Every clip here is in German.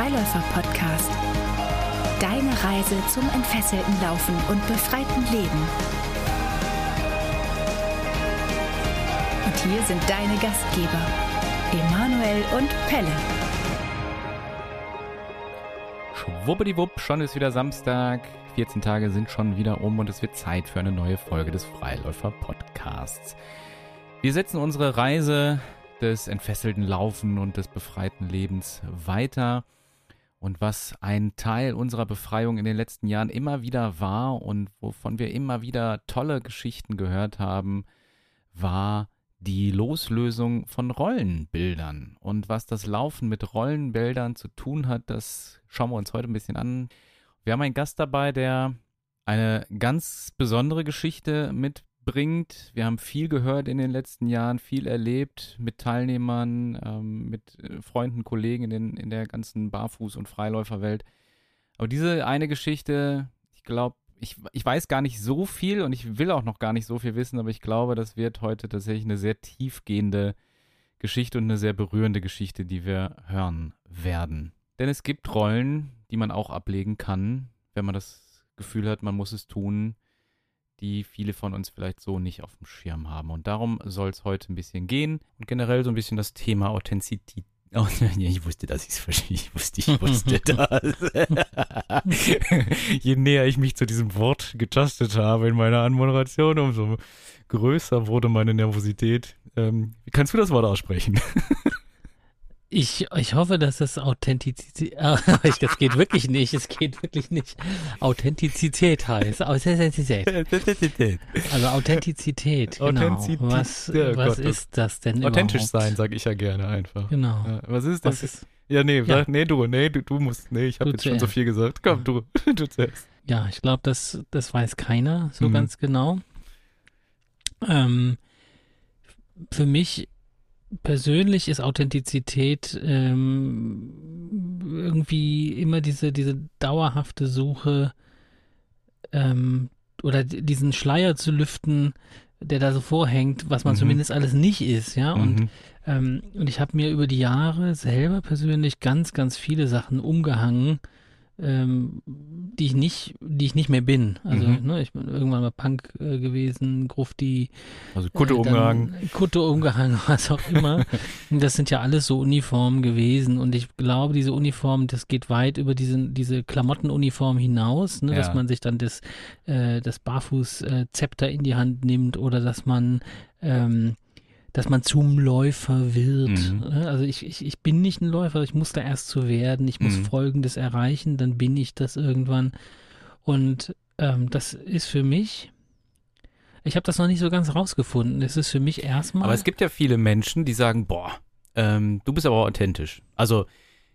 Freiläufer-Podcast. Deine Reise zum entfesselten Laufen und befreiten Leben. Und hier sind deine Gastgeber, Emanuel und Pelle. Schwuppdiwupp, schon ist wieder Samstag. 14 Tage sind schon wieder um und es wird Zeit für eine neue Folge des Freiläufer-Podcasts. Wir setzen unsere Reise des entfesselten Laufen und des befreiten Lebens weiter. Und was ein Teil unserer Befreiung in den letzten Jahren immer wieder war und wovon wir immer wieder tolle Geschichten gehört haben, war die Loslösung von Rollenbildern. Und was das Laufen mit Rollenbildern zu tun hat, das schauen wir uns heute ein bisschen an. Wir haben einen Gast dabei, der eine ganz besondere Geschichte mit bringt. Wir haben viel gehört in den letzten Jahren, viel erlebt mit Teilnehmern, ähm, mit äh, Freunden, Kollegen in, den, in der ganzen Barfuß- und Freiläuferwelt. Aber diese eine Geschichte, ich glaube, ich, ich weiß gar nicht so viel und ich will auch noch gar nicht so viel wissen, aber ich glaube, das wird heute tatsächlich eine sehr tiefgehende Geschichte und eine sehr berührende Geschichte, die wir hören werden. Denn es gibt Rollen, die man auch ablegen kann, wenn man das Gefühl hat, man muss es tun, die viele von uns vielleicht so nicht auf dem Schirm haben. Und darum soll es heute ein bisschen gehen und generell so ein bisschen das Thema Authentizität. Oh, ich wusste, dass ich es verstehe. Ich wusste, ich wusste das. Je näher ich mich zu diesem Wort getastet habe in meiner Anmoderation, umso größer wurde meine Nervosität. Ähm, kannst du das Wort aussprechen? Ich, ich hoffe, dass es Authentizität, äh, das geht wirklich nicht, es geht wirklich nicht. Authentizität heißt. Authentizität. Also Authentizität, genau. Authentizität. Was, Ja, was Gott, ist das denn Authentisch überhaupt? sein, sage ich ja gerne einfach. Genau. Ja, was ist das? Was ist, ja, nee, Ja. Nee, du, nee, du, du musst, nee, ich habe jetzt schon so viel gesagt. Komm, du, du zuerst. ja, ich glaube, das, das weiß keiner so Mhm. ganz genau. Ähm, für mich persönlich ist Authentizität ähm, irgendwie immer diese, diese dauerhafte Suche ähm, oder diesen Schleier zu lüften, der da so vorhängt, was man Mhm. zumindest alles nicht ist, ja. Und Mhm. ähm, und ich habe mir über die Jahre selber persönlich ganz, ganz viele Sachen umgehangen, ähm, die ich nicht, die ich nicht mehr bin. Also Mhm. ne, ich bin irgendwann mal Punk äh, gewesen, Grufti, Also Kutte äh, umgehangen. Kutte umgehangen, was auch immer. Und das sind ja alles so Uniformen gewesen. Und ich glaube, diese Uniform, das geht weit über diese, diese Klamottenuniform hinaus, ne, Ja. dass man sich dann das, äh, das Barfuß-Zepter in die Hand nimmt oder dass man ähm, dass man zum Läufer wird. Mhm. ne? Also ich, ich, ich bin nicht ein Läufer, ich muss da erst zu werden, ich muss Mhm. Folgendes erreichen, dann bin ich das irgendwann. Und ähm, das ist für mich, ich habe das noch nicht so ganz rausgefunden. Es ist für mich erstmal. Aber es gibt ja viele Menschen, die sagen, boah, ähm, du bist aber authentisch. Also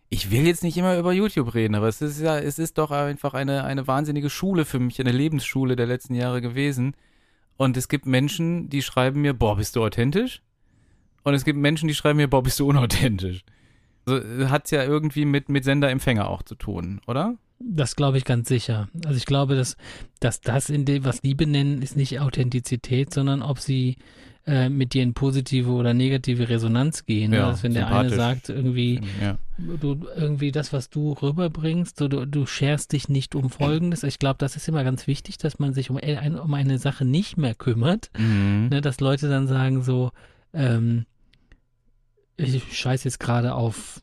ich will jetzt nicht immer über YouTube reden, aber es ist ja, es ist doch einfach eine, eine wahnsinnige Schule für mich, eine Lebensschule der letzten Jahre gewesen. Und es gibt Menschen, die schreiben mir, boah, bist du authentisch? Und es gibt Menschen, die schreiben mir, boah, bist du unauthentisch? Also hat ja irgendwie mit, mit Sender-Empfänger auch zu tun, oder? Das glaube ich ganz sicher. Also ich glaube, dass, dass das, in dem, was die benennen, ist nicht Authentizität, sondern ob sie äh, mit dir in positive oder negative Resonanz gehen. Ja, also wenn der eine sagt, irgendwie, Ja. du irgendwie das, was du rüberbringst, so, du, du scherst dich nicht um Folgendes. Ich glaube, das ist immer ganz wichtig, dass man sich um, ein, um eine Sache nicht mehr kümmert. Mhm. Ne, dass Leute dann sagen so, ähm, ich scheiß jetzt gerade auf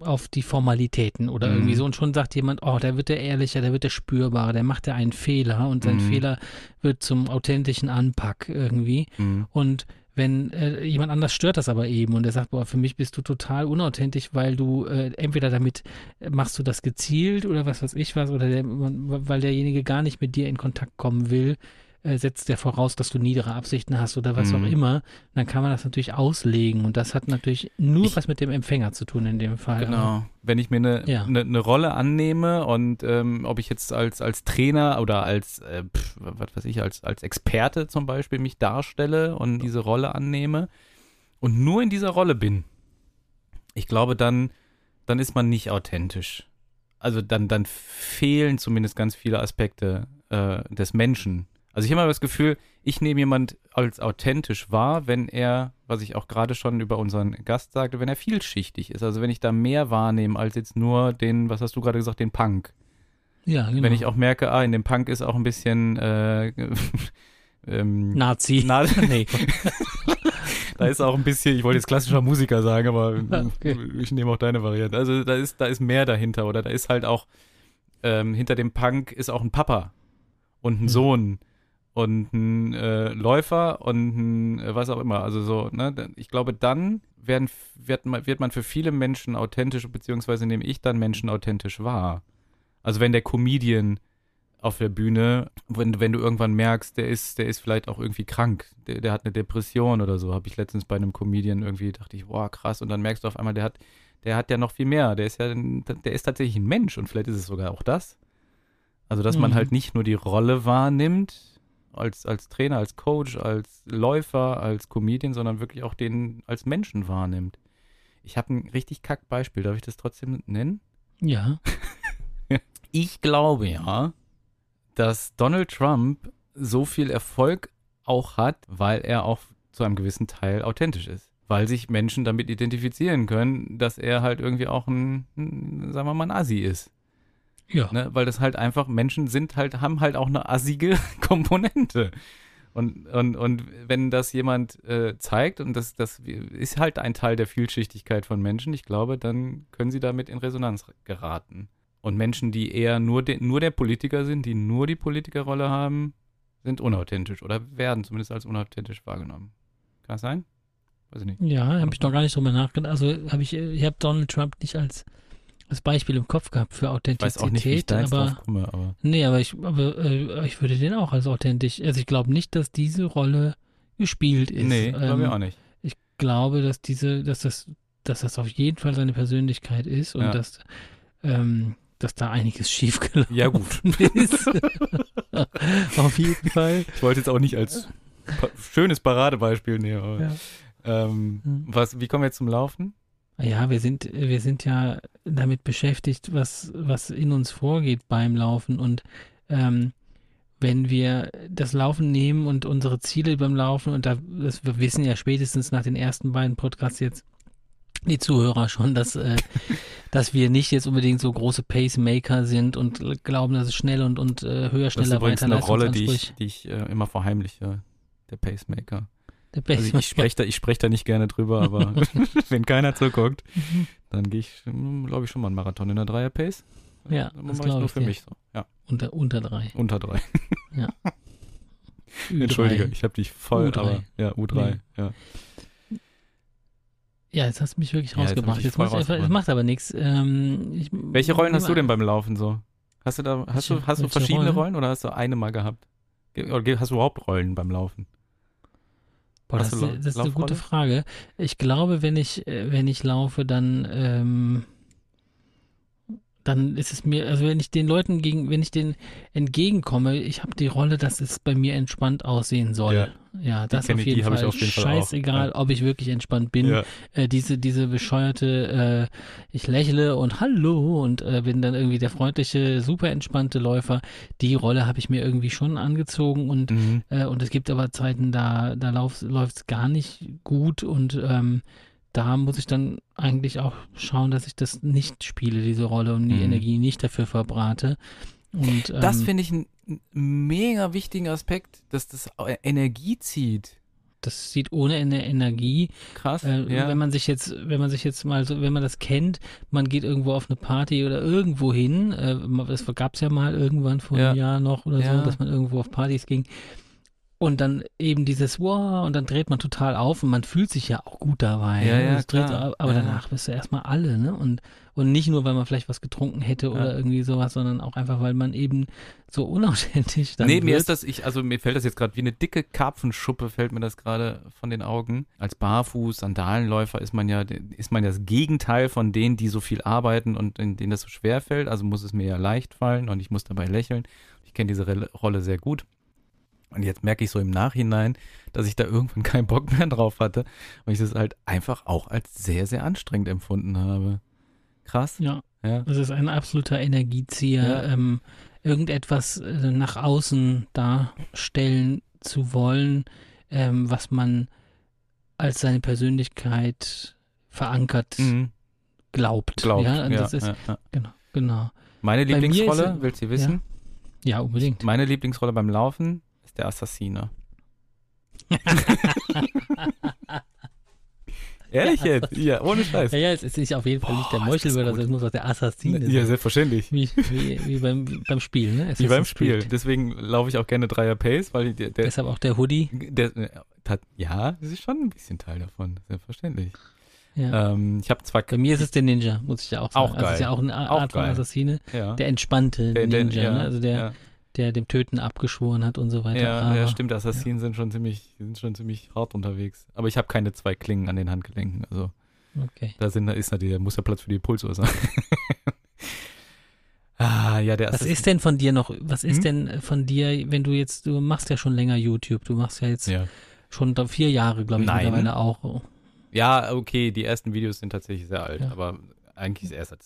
auf die Formalitäten oder Mhm. irgendwie so und schon sagt jemand, oh, da wird der ehrlicher, da wird der spürbarer, der macht ja einen Fehler und sein Mhm. Fehler wird zum authentischen Anpack irgendwie Mhm. und wenn äh, jemand anders stört das aber eben und er sagt, boah, für mich bist du total unauthentisch, weil du äh, entweder damit machst du das gezielt oder was weiß ich was oder der, weil derjenige gar nicht mit dir in Kontakt kommen will, äh, setzt der voraus, dass du niedere Absichten hast oder was Mhm. auch immer, dann kann man das natürlich auslegen und das hat natürlich nur Ich- was mit dem Empfänger zu tun in dem Fall. Genau. Wenn ich mir eine Ja. ne, ne Rolle annehme und ähm, ob ich jetzt als, als Trainer oder als, äh, pf, was weiß ich, als, als Experte zum Beispiel mich darstelle und diese Rolle annehme und nur in dieser Rolle bin, ich glaube, dann, dann ist man nicht authentisch. Also dann, dann fehlen zumindest ganz viele Aspekte äh, des Menschen. Also ich habe immer das Gefühl, ich nehme jemand als authentisch wahr, wenn er, was ich auch gerade schon über unseren Gast sagte, wenn er vielschichtig ist. Also wenn ich da mehr wahrnehme als jetzt nur den, was hast du gerade gesagt, den Punk. Ja, genau. Wenn ich auch merke, ah, in dem Punk ist auch ein bisschen äh, ähm, Nazi. Na, nee. da ist auch ein bisschen, ich wollte jetzt klassischer Musiker sagen, aber Okay. ich nehme auch deine Variante. Also da ist, da ist mehr dahinter oder da ist halt auch ähm, hinter dem Punk ist auch ein Papa und ein Hm. Sohn und ein äh, Läufer und ein äh, was auch immer. Also so, ne? Ich glaube, dann werden, wird, man, wird man für viele Menschen authentisch, beziehungsweise nehme ich dann Menschen authentisch wahr. Also wenn der Comedian auf der Bühne, wenn, wenn du irgendwann merkst, der ist, der ist vielleicht auch irgendwie krank, der, der hat eine Depression oder so, habe ich letztens bei einem Comedian irgendwie, dachte ich, boah, krass, und dann merkst du auf einmal, der hat, der hat ja noch viel mehr, der ist ja, der ist tatsächlich ein Mensch und vielleicht ist es sogar auch das. Also, dass man Mhm. halt nicht nur die Rolle wahrnimmt, als, als Trainer, als Coach, als Läufer, als Comedian, sondern wirklich auch den als Menschen wahrnimmt. Ich habe ein richtig kack Beispiel, darf ich das trotzdem nennen? Ja. Ich glaube ja, dass Donald Trump so viel Erfolg auch hat, weil er auch zu einem gewissen Teil authentisch ist. Weil sich Menschen damit identifizieren können, dass er halt irgendwie auch ein, ein sagen wir mal, ein Assi ist. Ja. Ne? Weil das halt einfach, Menschen sind halt, haben halt auch eine assige Komponente. Und, und, und wenn das jemand äh, zeigt, und das, das ist halt ein Teil der Vielschichtigkeit von Menschen, ich glaube, dann können sie damit in Resonanz geraten. Und Menschen, die eher nur, de, nur der Politiker sind, die nur die Politikerrolle haben, sind unauthentisch oder werden zumindest als unauthentisch wahrgenommen. Kann das sein? Weiß ich nicht. Ja, habe ich noch gar nicht drüber nachgedacht. Also habe ich, ich habe Donald Trump nicht als, als Beispiel im Kopf gehabt für Ich Authentizität, weiß auch nicht, wie ich da jetzt aber drauf komme, aber nee, aber ich, aber äh, ich würde den auch als authentisch. Also ich glaube nicht, dass diese Rolle gespielt ist. nee, glaube ich Ähm, auch nicht. Ich glaube, dass diese, dass das, dass das auf jeden Fall seine Persönlichkeit ist und Ja. dass, ähm, dass da einiges schiefgelaufen Ja, gut. ist. auf jeden Fall. Ich wollte jetzt auch nicht als pa schönes Paradebeispiel nehmen. Aber, Ja. ähm, Hm. was, wie kommen wir jetzt zum Laufen? Ja, wir sind, wir sind ja damit beschäftigt, was, was in uns vorgeht beim Laufen. Und ähm, wenn wir das Laufen nehmen und unsere Ziele beim Laufen, und da, das, wir wissen ja spätestens nach den ersten beiden Podcasts jetzt, die Zuhörer schon, dass, äh, dass wir nicht jetzt unbedingt so große Pacemaker sind und glauben, dass es schnell und, und äh, höher, Das ist schneller, übrigens weiter eine Rolle, die ich, die ich äh, immer verheimliche. Der Pacemaker. Also ich spreche da, ich sprech da nicht gerne drüber, aber wenn keiner zuguckt, dann gehe ich, glaube ich, schon mal einen Marathon in der Dreier-Pace. Ja, Dann das mache ich nur für dir. mich so. Ja, unter, unter drei. unter drei. Ü3. Entschuldige, ich habe dich voll, U3. aber ja, U3, Nee. ja. Ja, jetzt hast du mich wirklich Ja, jetzt rausgebracht. dich Jetzt ich einfach, es rausgebracht. macht aber nichts. Ähm, ich, Welche Rollen hast du denn beim Laufen so? Hast du da, hast du, Welche- hast du verschiedene Rollen? Rollen oder hast du eine mal gehabt? Ge- Oder hast du überhaupt Rollen beim Laufen? Boah, das, das ist eine gute? Frage. Ich glaube, wenn ich, äh, wenn ich laufe, dann, ähm, dann ist es mir, also wenn ich den Leuten gegen, wenn ich denen entgegenkomme, ich habe die Rolle, dass es bei mir entspannt aussehen soll. Ja. Ja, das auf jeden Fall. auf jeden Fall. Scheißegal, Ja. ob ich wirklich entspannt bin. Ja. äh, diese, diese bescheuerte, äh, ich lächle und hallo und äh, bin dann irgendwie der freundliche, super entspannte Läufer. Die Rolle habe ich mir irgendwie schon angezogen und, Mhm. äh, und es gibt aber Zeiten, da, da läuft es gar nicht gut und ähm, da muss ich dann eigentlich auch schauen, dass ich das nicht spiele, diese Rolle und die Mhm. Energie nicht dafür verbrate. Und, ähm, Das finde ich einen mega wichtigen Aspekt, dass das äh, Energie zieht. das sieht ohne eine Energie Krass. Äh, ja. Wenn man sich jetzt, wenn man sich jetzt mal so, wenn man das kennt, man geht irgendwo auf eine Party oder irgendwo hin, äh, das gab es ja mal irgendwann vor Ja. einem Jahr noch oder Ja. so, dass man irgendwo auf Partys ging. Und dann eben dieses Wow, und dann dreht man total auf und man fühlt sich ja auch gut dabei. Ja, ne? ja, dreht, aber Ja. danach bist du erstmal alle, ne? Und, und nicht nur, weil man vielleicht was getrunken hätte oder Ja. irgendwie sowas, sondern auch einfach, weil man eben so unauthentisch dann nee, wird. mir ist das, ich, also mir fällt das jetzt gerade wie eine dicke Karpfenschuppe, fällt mir das gerade von den Augen. Als Barfuß, Sandalenläufer ist man ja, ist man ja das Gegenteil von denen, die so viel arbeiten und in denen das so schwer fällt. Also muss es mir ja leicht fallen und ich muss dabei lächeln. Ich kenne diese Rolle sehr gut. Und jetzt merke ich so im Nachhinein, dass ich da irgendwann keinen Bock mehr drauf hatte, weil ich das halt einfach auch als sehr, sehr anstrengend empfunden habe. Krass. ja. Ja. Das ist ein absoluter Energiezieher. Ja. Ähm, irgendetwas äh, nach außen darstellen zu wollen, ähm, was man als seine Persönlichkeit verankert Mhm. glaubt. Glaubt. ja, und ja, ist ja, ja. genau, genau. Meine ist Lieblingsrolle, es- willst du wissen? Ja, unbedingt. Meine Lieblingsrolle beim Laufen ist der Assassine. Ehrlich jetzt? Ja, ohne Scheiß. Ja, ja, es ist nicht auf jeden Fall nicht der Boah, ist das Meuchelmörder, gut. sondern es muss auch der Assassin sein. Ja, selbstverständlich. Wie, wie, wie, beim, wie beim Spiel, ne? Wie Assassin's beim Spiel. Creed. Deswegen laufe ich auch gerne Dreier Pace, weil der, der, Deshalb auch der Hoodie. der, ja, das ist schon ein bisschen Teil davon, selbstverständlich. Ja. Ähm, ich habe zwar Bei mir ist es der Ninja, muss ich ja auch sagen. Auch Also es ist geil. ja auch eine Auch Art von geil. Assassine. ja, Der entspannte der- der- Ninja, ja, ne? Also der, ja, der dem Töten abgeschworen hat und so weiter. ja, Aber ja, stimmt. Assassinen sind schon ziemlich, sind schon ziemlich hart unterwegs. Aber ich habe keine zwei Klingen an den Handgelenken. Also Okay. da sind, da ist natürlich, da muss der Platz für die Pulsuhr sein. ah, ja, der Was Assassin. ist denn von dir noch, was ist Hm? denn von dir, wenn du jetzt, du machst ja schon länger YouTube, du machst ja jetzt Ja. schon vier Jahre, glaube ich, Nein. mittlerweile auch. ja, okay, die ersten Videos sind tatsächlich sehr alt, Ja. aber eigentlich erst seit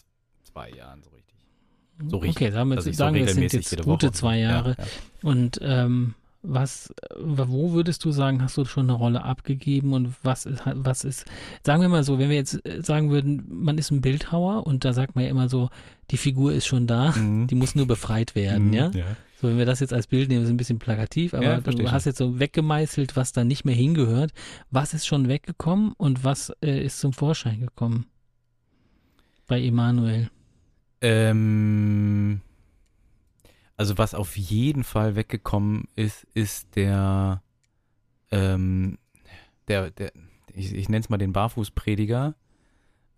zwei Jahren so richtig. So richtig. Okay, sagen wir, dass jetzt, ich so sagen wir, es sind jetzt gute zwei Jahre. Ja, ja. Und ähm, was, wo würdest du sagen, hast du schon eine Rolle abgegeben und was ist, was ist, sagen wir mal so, wenn wir jetzt äh, sagen würden, man ist ein Bildhauer und da sagt man ja immer so, die Figur ist schon da, Mhm. die muss nur befreit werden, Mhm, ja? ja. So, wenn wir das jetzt als Bild nehmen, ist ein bisschen plakativ, aber Ja, du hast jetzt so weggemeißelt, was da nicht mehr hingehört. Was ist schon weggekommen und was äh, ist zum Vorschein gekommen? Bei Emanuel. Ähm, also was auf jeden Fall weggekommen ist, ist der, ähm, der, der, ich, ich nenne es mal den Barfußprediger.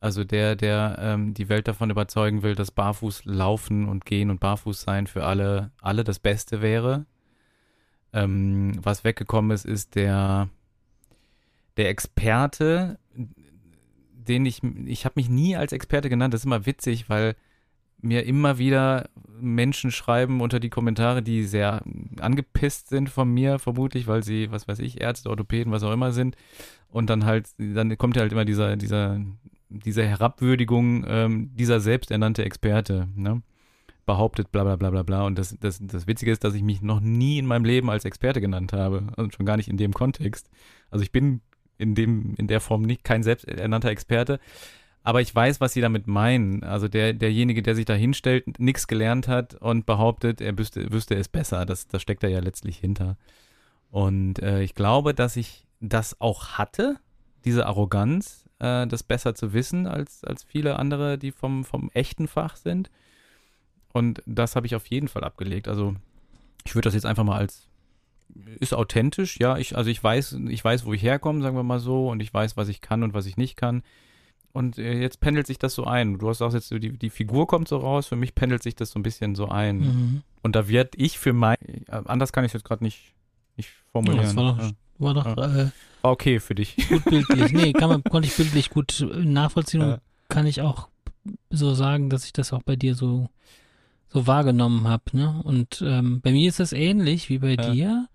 Also der, der ähm, die Welt davon überzeugen will, dass Barfuß laufen und gehen und Barfuß sein für alle, alle das Beste wäre. Ähm, was weggekommen ist, ist der, der Experte, den ich, ich habe mich nie als Experte genannt. Das ist immer witzig, weil mir immer wieder Menschen schreiben unter die Kommentare, die sehr angepisst sind von mir, vermutlich, weil sie, was weiß ich, Ärzte, Orthopäden, was auch immer sind. Und dann halt, dann kommt halt immer dieser, dieser, diese Herabwürdigung, ähm, dieser selbsternannte Experte, ne? Behauptet, bla bla bla bla bla. Und das, das, das Witzige ist, dass ich mich noch nie in meinem Leben als Experte genannt habe. Und schon gar nicht in dem Kontext. Also ich bin in dem, in der Form nicht kein selbsternannter Experte. Aber ich weiß, was sie damit meinen. Also der, derjenige, der sich da hinstellt, nichts gelernt hat und behauptet, er wüsste, wüsste es besser. Das, das steckt da ja letztlich hinter. Und äh, ich glaube, dass ich das auch hatte, diese Arroganz, äh, das besser zu wissen als, als viele andere, die vom, vom echten Fach sind. Und das habe ich auf jeden Fall abgelegt. Also ich würde das jetzt einfach mal als ist authentisch, ja. Ich, also ich weiß, ich weiß, wo ich herkomme, sagen wir mal so, und ich weiß, was ich kann und was ich nicht kann. Und äh, jetzt pendelt sich das so ein. Du hast auch jetzt so, die, die Figur kommt so raus, für mich pendelt sich das so ein bisschen so ein. Mhm. Und da wird ich für mein, äh, anders kann ich es jetzt gerade nicht, nicht formulieren. Ja, das war doch, Ja. war doch äh, War okay für dich. gut bildlich. Nee, kann man, konnte ich bildlich gut äh, nachvollziehen Ja. und kann ich auch so sagen, dass ich das auch bei dir so, so wahrgenommen habe. Ne? Und ähm, bei mir ist das ähnlich wie bei Ja. dir,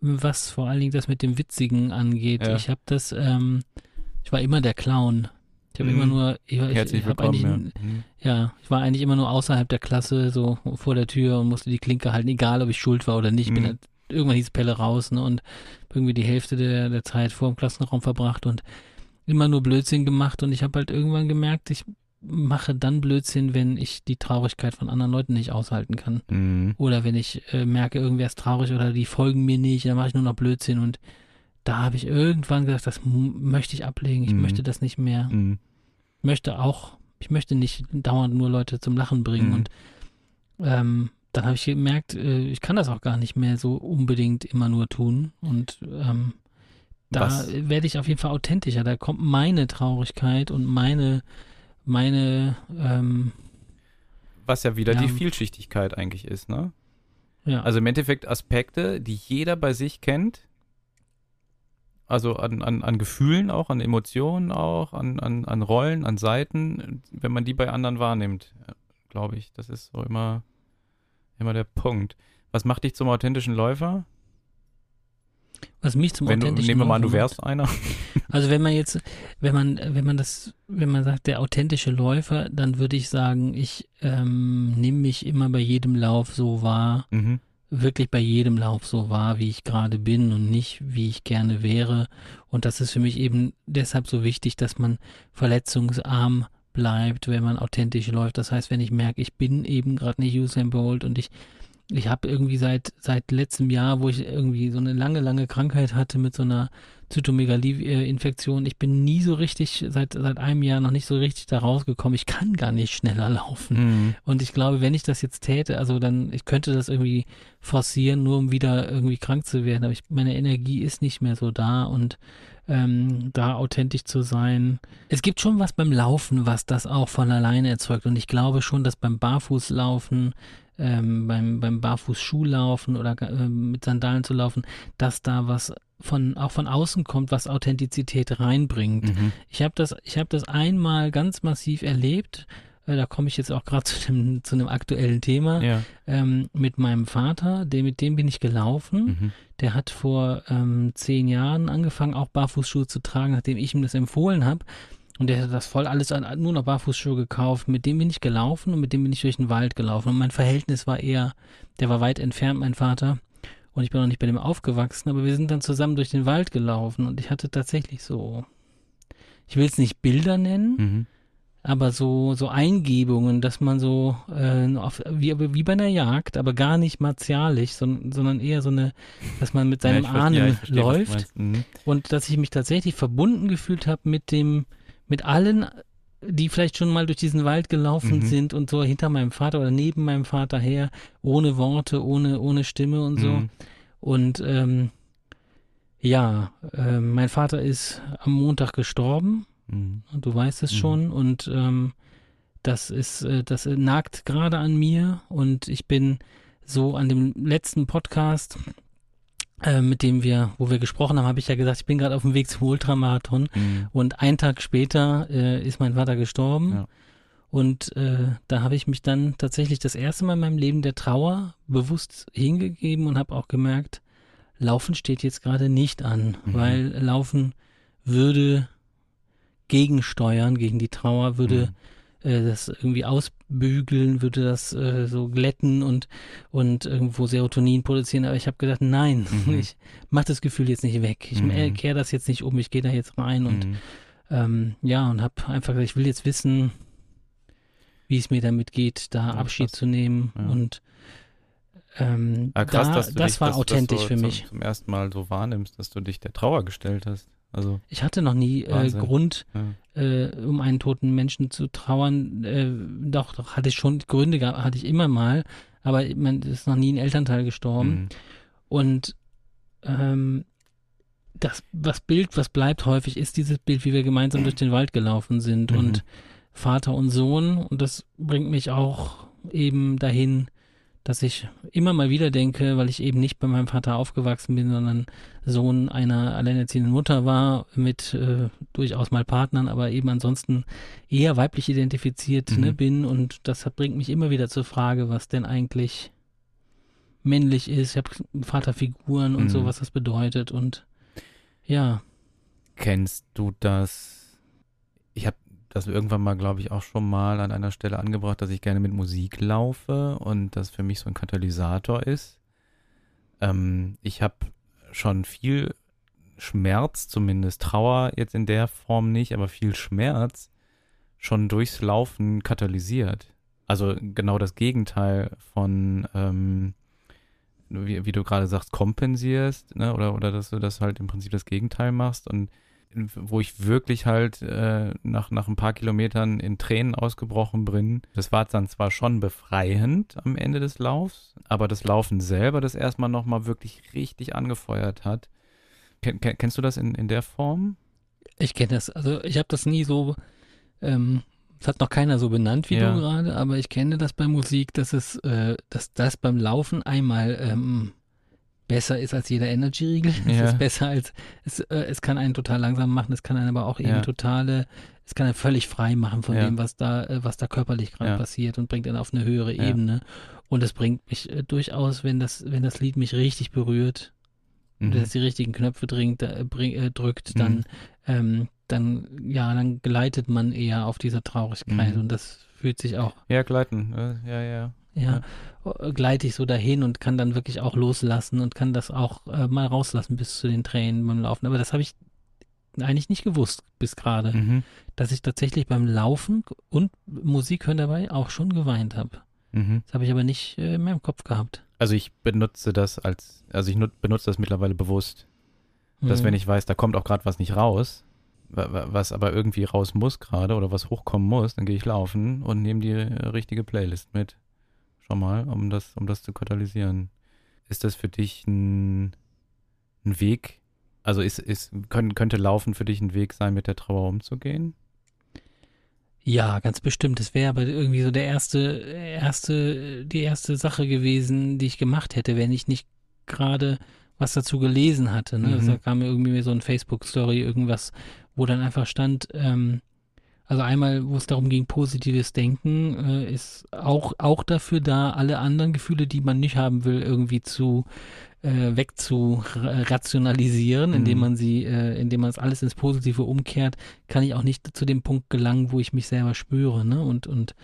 was vor allen Dingen das mit dem Witzigen angeht. Ja. Ich habe das, ähm, ich war immer der Clown. Ich habe Mhm. immer nur, ich, ich, Herzlich ich Ja. Mhm. ja, ich war eigentlich immer nur außerhalb der Klasse, so vor der Tür und musste die Klinke halten, egal ob ich schuld war oder nicht. Mhm. halt, irgendwann hieß Pelle raus ne, und irgendwie die Hälfte der, der Zeit vor dem Klassenraum verbracht und immer nur Blödsinn gemacht und ich habe halt irgendwann gemerkt, ich mache dann Blödsinn, wenn ich die Traurigkeit von anderen Leuten nicht aushalten kann. Mhm. Oder wenn ich äh, merke, irgendwer ist traurig oder die folgen mir nicht, dann mache ich nur noch Blödsinn und da habe ich irgendwann gesagt, das möchte ich ablegen, ich Mhm. möchte das nicht mehr Mhm. Möchte auch, ich möchte nicht dauernd nur Leute zum Lachen bringen Mhm. und ähm, dann habe ich gemerkt, äh, ich kann das auch gar nicht mehr so unbedingt immer nur tun und ähm, da Was- werde ich auf jeden Fall authentischer. Da kommt meine Traurigkeit und meine, meine, ähm, Was ja wieder Ja. die Vielschichtigkeit eigentlich ist, ne? ja, Also im Endeffekt Aspekte, die jeder bei sich kennt. Also an, an, an Gefühlen auch, an Emotionen auch, an, an, an Rollen, an Seiten, wenn man die bei anderen wahrnimmt, glaube ich. Das ist so immer, immer der Punkt. Was macht dich zum authentischen Läufer? Was mich zum Wenn du, authentischen nehmen wir mal an, du wärst einer. Also wenn man jetzt, wenn man, wenn man das, wenn man sagt, der authentische Läufer, dann würde ich sagen, ich ähm, nehme mich immer bei jedem Lauf so wahr, Mhm. Wirklich bei jedem Lauf so wahr, wie ich gerade bin und nicht, wie ich gerne wäre. Und das ist für mich eben deshalb so wichtig, dass man verletzungsarm bleibt, wenn man authentisch läuft. Das heißt, wenn ich merke, ich bin eben gerade nicht Usain Bolt und ich ich habe irgendwie seit seit letztem Jahr, wo ich irgendwie so eine lange lange Krankheit hatte mit so einer Zytomegalie-Infektion, ich bin nie so richtig seit seit einem Jahr noch nicht so richtig da rausgekommen. Ich kann gar nicht schneller laufen. Mhm. Und ich glaube, wenn ich das jetzt täte, also dann, ich könnte das irgendwie forcieren, nur um wieder irgendwie krank zu werden. Aber ich, meine Energie ist nicht mehr so da und ähm, da authentisch zu sein. Es gibt schon was beim Laufen, was das auch von alleine erzeugt. Und ich glaube schon, dass beim Barfußlaufen, ähm, beim, beim Barfußschuhlaufen oder ähm, mit Sandalen zu laufen, dass da was von auch von außen kommt, was Authentizität reinbringt. Mhm. Ich habe das, ich habe das einmal ganz massiv erlebt. Äh, Da komme ich jetzt auch gerade zu dem, zu einem aktuellen Thema. Ja. Ähm, mit meinem Vater, dem, mit dem bin ich gelaufen. Mhm. Der hat vor ähm, zehn Jahren angefangen, auch Barfußschuhe zu tragen, nachdem ich ihm das empfohlen habe. Und der hat das voll alles an, nur noch Barfußschuhe gekauft. Mit dem bin ich gelaufen und mit dem bin ich durch den Wald gelaufen. Und mein Verhältnis war eher, der war weit entfernt, mein Vater. Und ich bin noch nicht bei dem aufgewachsen, aber wir sind dann zusammen durch den Wald gelaufen und ich hatte tatsächlich so, ich will es nicht Bilder nennen, Mhm. aber so, so Eingebungen, dass man so, äh, auf, wie, wie bei einer Jagd, aber gar nicht martialisch, sondern, sondern eher so eine, dass man mit seinem ja, Ahnen ja, läuft. Mhm. und dass ich mich tatsächlich verbunden gefühlt habe mit dem, mit allen, die vielleicht schon mal durch diesen Wald gelaufen Mhm. sind und so hinter meinem Vater oder neben meinem Vater her, ohne Worte, ohne, ohne Stimme und so. Mhm. Und ähm, ja, äh, mein Vater ist am Montag gestorben. Mhm. Du weißt es Mhm. schon und ähm, das ist, äh, das nagt gerade an mir und ich bin so an dem letzten Podcast, äh, mit dem wir, wo wir gesprochen haben, habe ich ja gesagt, ich bin gerade auf dem Weg zum Ultramarathon Mhm. und einen Tag später äh, ist mein Vater gestorben Ja. und äh, da habe ich mich dann tatsächlich das erste Mal in meinem Leben der Trauer bewusst hingegeben und habe auch gemerkt, Laufen steht jetzt gerade nicht an, Mhm. weil Laufen würde gegensteuern gegen die Trauer, würde Mhm. Äh, das irgendwie ausbügeln, würde das äh, so glätten und, und irgendwo Serotonin produzieren. Aber ich habe gedacht, nein, Mhm. ich mach das Gefühl jetzt nicht weg. Ich Mhm. äh, kehre das jetzt nicht um, ich gehe da jetzt rein und Mhm. ähm, ja, und habe einfach gesagt, ich will jetzt wissen, wie es mir damit geht, da Ja, Abschied krass. zu nehmen Ja. und ähm, Ah, krass, da, das dich, war authentisch so für zum, mich. Zum ersten Mal so wahrnimmst, dass du dich der Trauer gestellt hast. Also, Ich hatte noch nie äh. Grund, ja. äh, um einen toten Menschen zu trauern. Äh, doch, doch, hatte ich schon Gründe gehabt, hatte ich immer mal, aber man ist noch nie ein Elternteil gestorben. Mhm. Und ähm, das, was Bild, was bleibt häufig, ist dieses Bild, wie wir gemeinsam durch den Wald gelaufen sind Mhm. und Vater und Sohn. Und das bringt mich auch eben dahin, dass ich immer mal wieder denke, weil ich eben nicht bei meinem Vater aufgewachsen bin, sondern Sohn einer alleinerziehenden Mutter war, mit äh, durchaus mal Partnern, aber eben ansonsten eher weiblich identifiziert Mhm. ne, bin. Und das hat, bringt mich immer wieder zur Frage, was denn eigentlich männlich ist. Ich habe Vaterfiguren und Mhm. so, was das bedeutet. Und ja, Kennst du das? Ich habe das irgendwann mal, glaube ich, auch schon mal an einer Stelle angebracht, dass ich gerne mit Musik laufe und das für mich so ein Katalysator ist. Ähm, ich habe schon viel Schmerz, zumindest Trauer jetzt in der Form nicht, aber viel Schmerz schon durchs Laufen katalysiert. Also genau das Gegenteil von, ähm, wie, wie du gerade sagst, kompensierst, ne? oder, oder dass du das halt im Prinzip das Gegenteil machst und wo ich wirklich halt äh, nach, nach ein paar Kilometern in Tränen ausgebrochen bin. Das war dann zwar schon befreiend am Ende des Laufs, aber das Laufen selber, das erstmal nochmal wirklich richtig angefeuert hat. Ken, ken, kennst du das in, in der Form? ich kenne das. Also ich habe das nie so, ähm, das hat noch keiner so benannt wie Ja. du gerade, aber ich kenne das bei Musik, dass es, äh, dass das beim Laufen einmal ähm, besser ist als jeder Energy-Riegel. Es Ja. ist besser als, es, äh, es kann einen total langsam machen, es kann einen aber auch eben Ja. totale, es kann einen völlig frei machen von Ja. dem, was da, äh, was da körperlich gerade Ja. passiert und bringt einen auf eine höhere Ja. Ebene. Und es bringt mich äh, durchaus, wenn das, wenn das Lied mich richtig berührt, Mhm. jetzt die richtigen Knöpfe dringt, äh, bring, äh, drückt, dann, ähm, dann, ja, dann gleitet man eher auf dieser Traurigkeit Mhm. und das fühlt sich auch, Ja, gleiten. äh, Ja, ja. ja, äh, gleite ich so dahin und kann dann wirklich auch loslassen und kann das auch äh, mal rauslassen bis zu den Tränen beim Laufen. Aber das habe ich eigentlich nicht gewusst bis gerade, Mhm. dass ich tatsächlich beim Laufen und Musik hören dabei auch schon geweint habe. Mhm. Das habe ich aber nicht äh, mehr im Kopf gehabt. Also ich benutze das als, also ich nut, benutze das mittlerweile bewusst, dass Mhm. wenn ich weiß, da kommt auch gerade was nicht raus, wa- wa- was aber irgendwie raus muss gerade oder was hochkommen muss, dann gehe ich laufen und nehme die äh, richtige Playlist mit. Schon mal, um das, um das zu katalysieren. Ist das für dich ein, ein Weg? Also ist, ist, können, könnte Laufen für dich ein Weg sein, mit der Trauer umzugehen? Ja, ganz bestimmt. Das wäre aber irgendwie so der erste, erste, die erste Sache gewesen, die ich gemacht hätte, wenn ich nicht gerade was dazu gelesen hatte. Ne? Mhm. Da kam mir irgendwie so ein Facebook-Story, irgendwas, wo dann einfach stand, ähm, also einmal, wo es darum ging, positives Denken, äh, ist auch, auch dafür da, alle anderen Gefühle, die man nicht haben will, irgendwie zu äh, wegzurationalisieren, indem Mhm. man sie, äh, indem man es alles ins Positive umkehrt, kann ich auch nicht zu dem Punkt gelangen, wo ich mich selber spüre, ne? Und, und,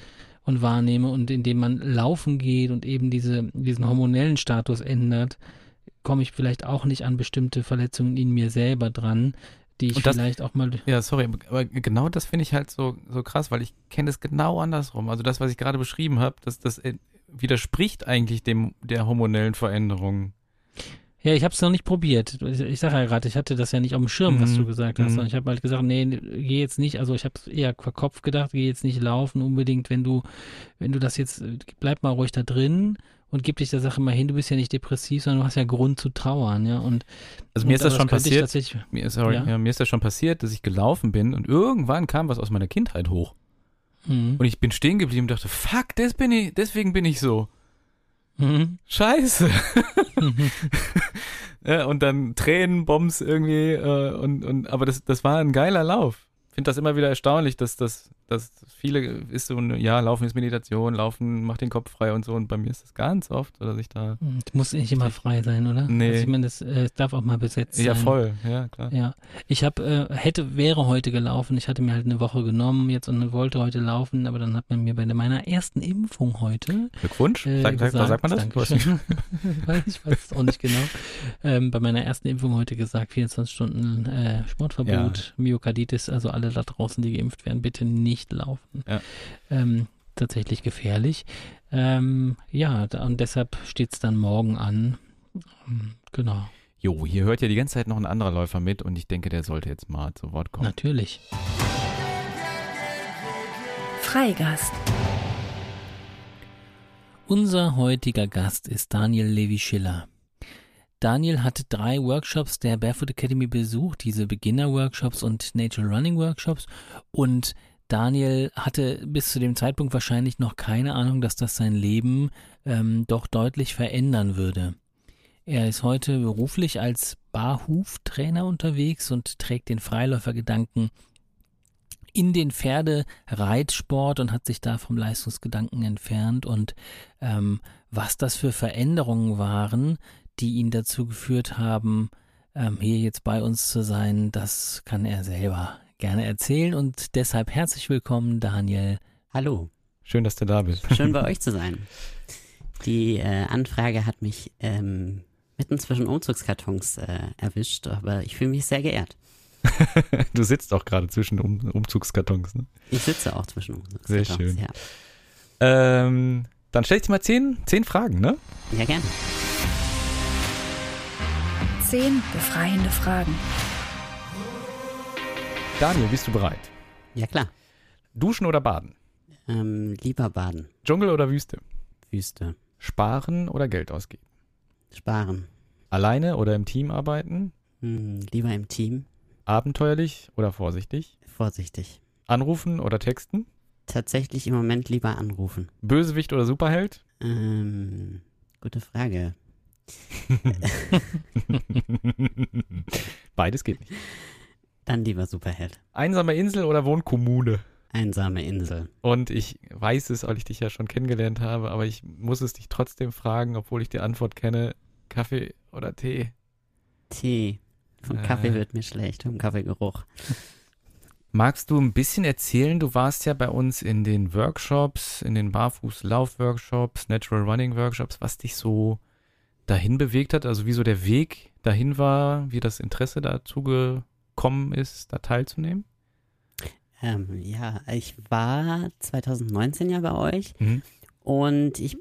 und wahrnehme. Und indem man laufen geht und eben diese, diesen hormonellen Status ändert, komme ich vielleicht auch nicht an bestimmte Verletzungen in mir selber dran, die ich das- vielleicht auch mal. Ja, sorry, aber genau das finde ich halt so, so krass, weil ich kenne es genau andersrum. Also das, was ich gerade beschrieben habe, das, das äh, widerspricht eigentlich dem der hormonellen Veränderung. Ja, ich habe es noch nicht probiert. Ich, ich sage ja gerade, ich hatte das ja nicht auf dem Schirm, was Mhm. du gesagt hast. Mhm. Ich habe halt gesagt, nee, geh jetzt nicht. Also ich habe eher verkopft gedacht, geh jetzt nicht laufen unbedingt, wenn du, wenn du das jetzt, bleib mal ruhig da drin und gib dich der Sache mal hin. Du bist ja nicht depressiv, sondern du hast ja Grund zu trauern, ja. Und Also mir und ist das schon passiert. Mir ist, sorry, Ja. ja. mir ist das schon passiert, dass ich gelaufen bin und irgendwann kam was aus meiner Kindheit hoch. Mhm. Und ich bin stehen geblieben und dachte, fuck, das bin ich, deswegen bin ich so. Mhm. Scheiße. Mhm. ja, und dann Tränen, Bombs irgendwie äh, und, und aber das, das war ein geiler Lauf. Ich finde das immer wieder erstaunlich, dass das dass viele ist so ein, ja, Laufen ist Meditation, Laufen macht den Kopf frei und so und bei mir ist das ganz oft, dass ich da Es muss nicht immer frei sein, oder? Nee. Also ich meine, das, äh, es darf auch mal besetzt sein. ja voll, ja klar. Ja, ich habe äh, hätte wäre heute gelaufen. Ich hatte mir halt eine Woche genommen jetzt und wollte heute laufen, aber dann hat man mir bei meiner ersten Impfung heute Glückwunsch. äh, sag, sag, gesagt, sagt man das? Dankeschön. Ich weiß es auch nicht genau. Ähm, bei meiner ersten Impfung heute gesagt, 24 Stunden äh, Sportverbot, Myokarditis, also alle da draußen, die geimpft werden, bitte nicht laufen. Ja. Ähm, tatsächlich gefährlich. Ähm, ja, und deshalb steht es dann morgen an. Ähm, Genau, Jo, hier hört ja die ganze Zeit noch ein anderer Läufer mit und ich denke, der sollte jetzt mal zu Wort kommen. natürlich. Freigast. Unser heutiger Gast ist Daniel Levi Schiller. Daniel hat drei Workshops der Barefoot Academy besucht, diese Beginner-Workshops und Nature Running Workshops. Und Daniel hatte bis zu dem Zeitpunkt wahrscheinlich noch keine Ahnung, dass das sein Leben ähm, doch deutlich verändern würde. Er ist heute beruflich als Barhuftrainer unterwegs und trägt den Freiläufergedanken in den Pferdereitsport und hat sich da vom Leistungsgedanken entfernt und ähm, was das für Veränderungen waren, die ihn dazu geführt haben, ähm, hier jetzt bei uns zu sein, das kann er selber gerne erzählen und deshalb herzlich willkommen, Daniel. Hallo, Schön, dass du da bist. schön bei euch zu sein. Die äh, Anfrage hat mich ähm, mitten zwischen Umzugskartons äh, erwischt, aber ich fühle mich sehr geehrt. Du sitzt auch gerade zwischen um Umzugskartons. Ne? Ich sitze auch zwischen Umzugskartons. Sehr schön. Ja, Ähm, dann stell ich dir mal zehn, zehn Fragen, ne? ja gerne. Zehn befreiende Fragen. Daniel, bist du bereit? Ja klar. Duschen oder baden? Ähm, lieber baden, Dschungel oder Wüste? Wüste, Sparen oder Geld ausgeben? sparen. Alleine oder im Team arbeiten? Hm, lieber im Team, Abenteuerlich oder vorsichtig? vorsichtig. Anrufen oder texten? Tatsächlich im Moment lieber anrufen. Bösewicht oder Superheld? Ähm, gute Frage. Beides geht nicht. Dann lieber Superheld. Einsame Insel oder Wohnkommune? Einsame Insel. Und ich weiß es, weil ich dich ja schon kennengelernt habe, aber ich muss es dich trotzdem fragen, obwohl ich die Antwort kenne. Kaffee oder Tee? Tee. Vom Kaffee Äh. wird mir schlecht, vom Kaffeegeruch. Magst du ein bisschen erzählen? Du warst ja bei uns in den Workshops, in den Barfuß-Lauf-Workshops, Natural Running-Workshops, was dich so dahin bewegt hat, also wie so der Weg dahin war, wie das Interesse dazu gekommen ist, da teilzunehmen? Ähm, ja, ich war 2019 ja bei euch Mhm. und ich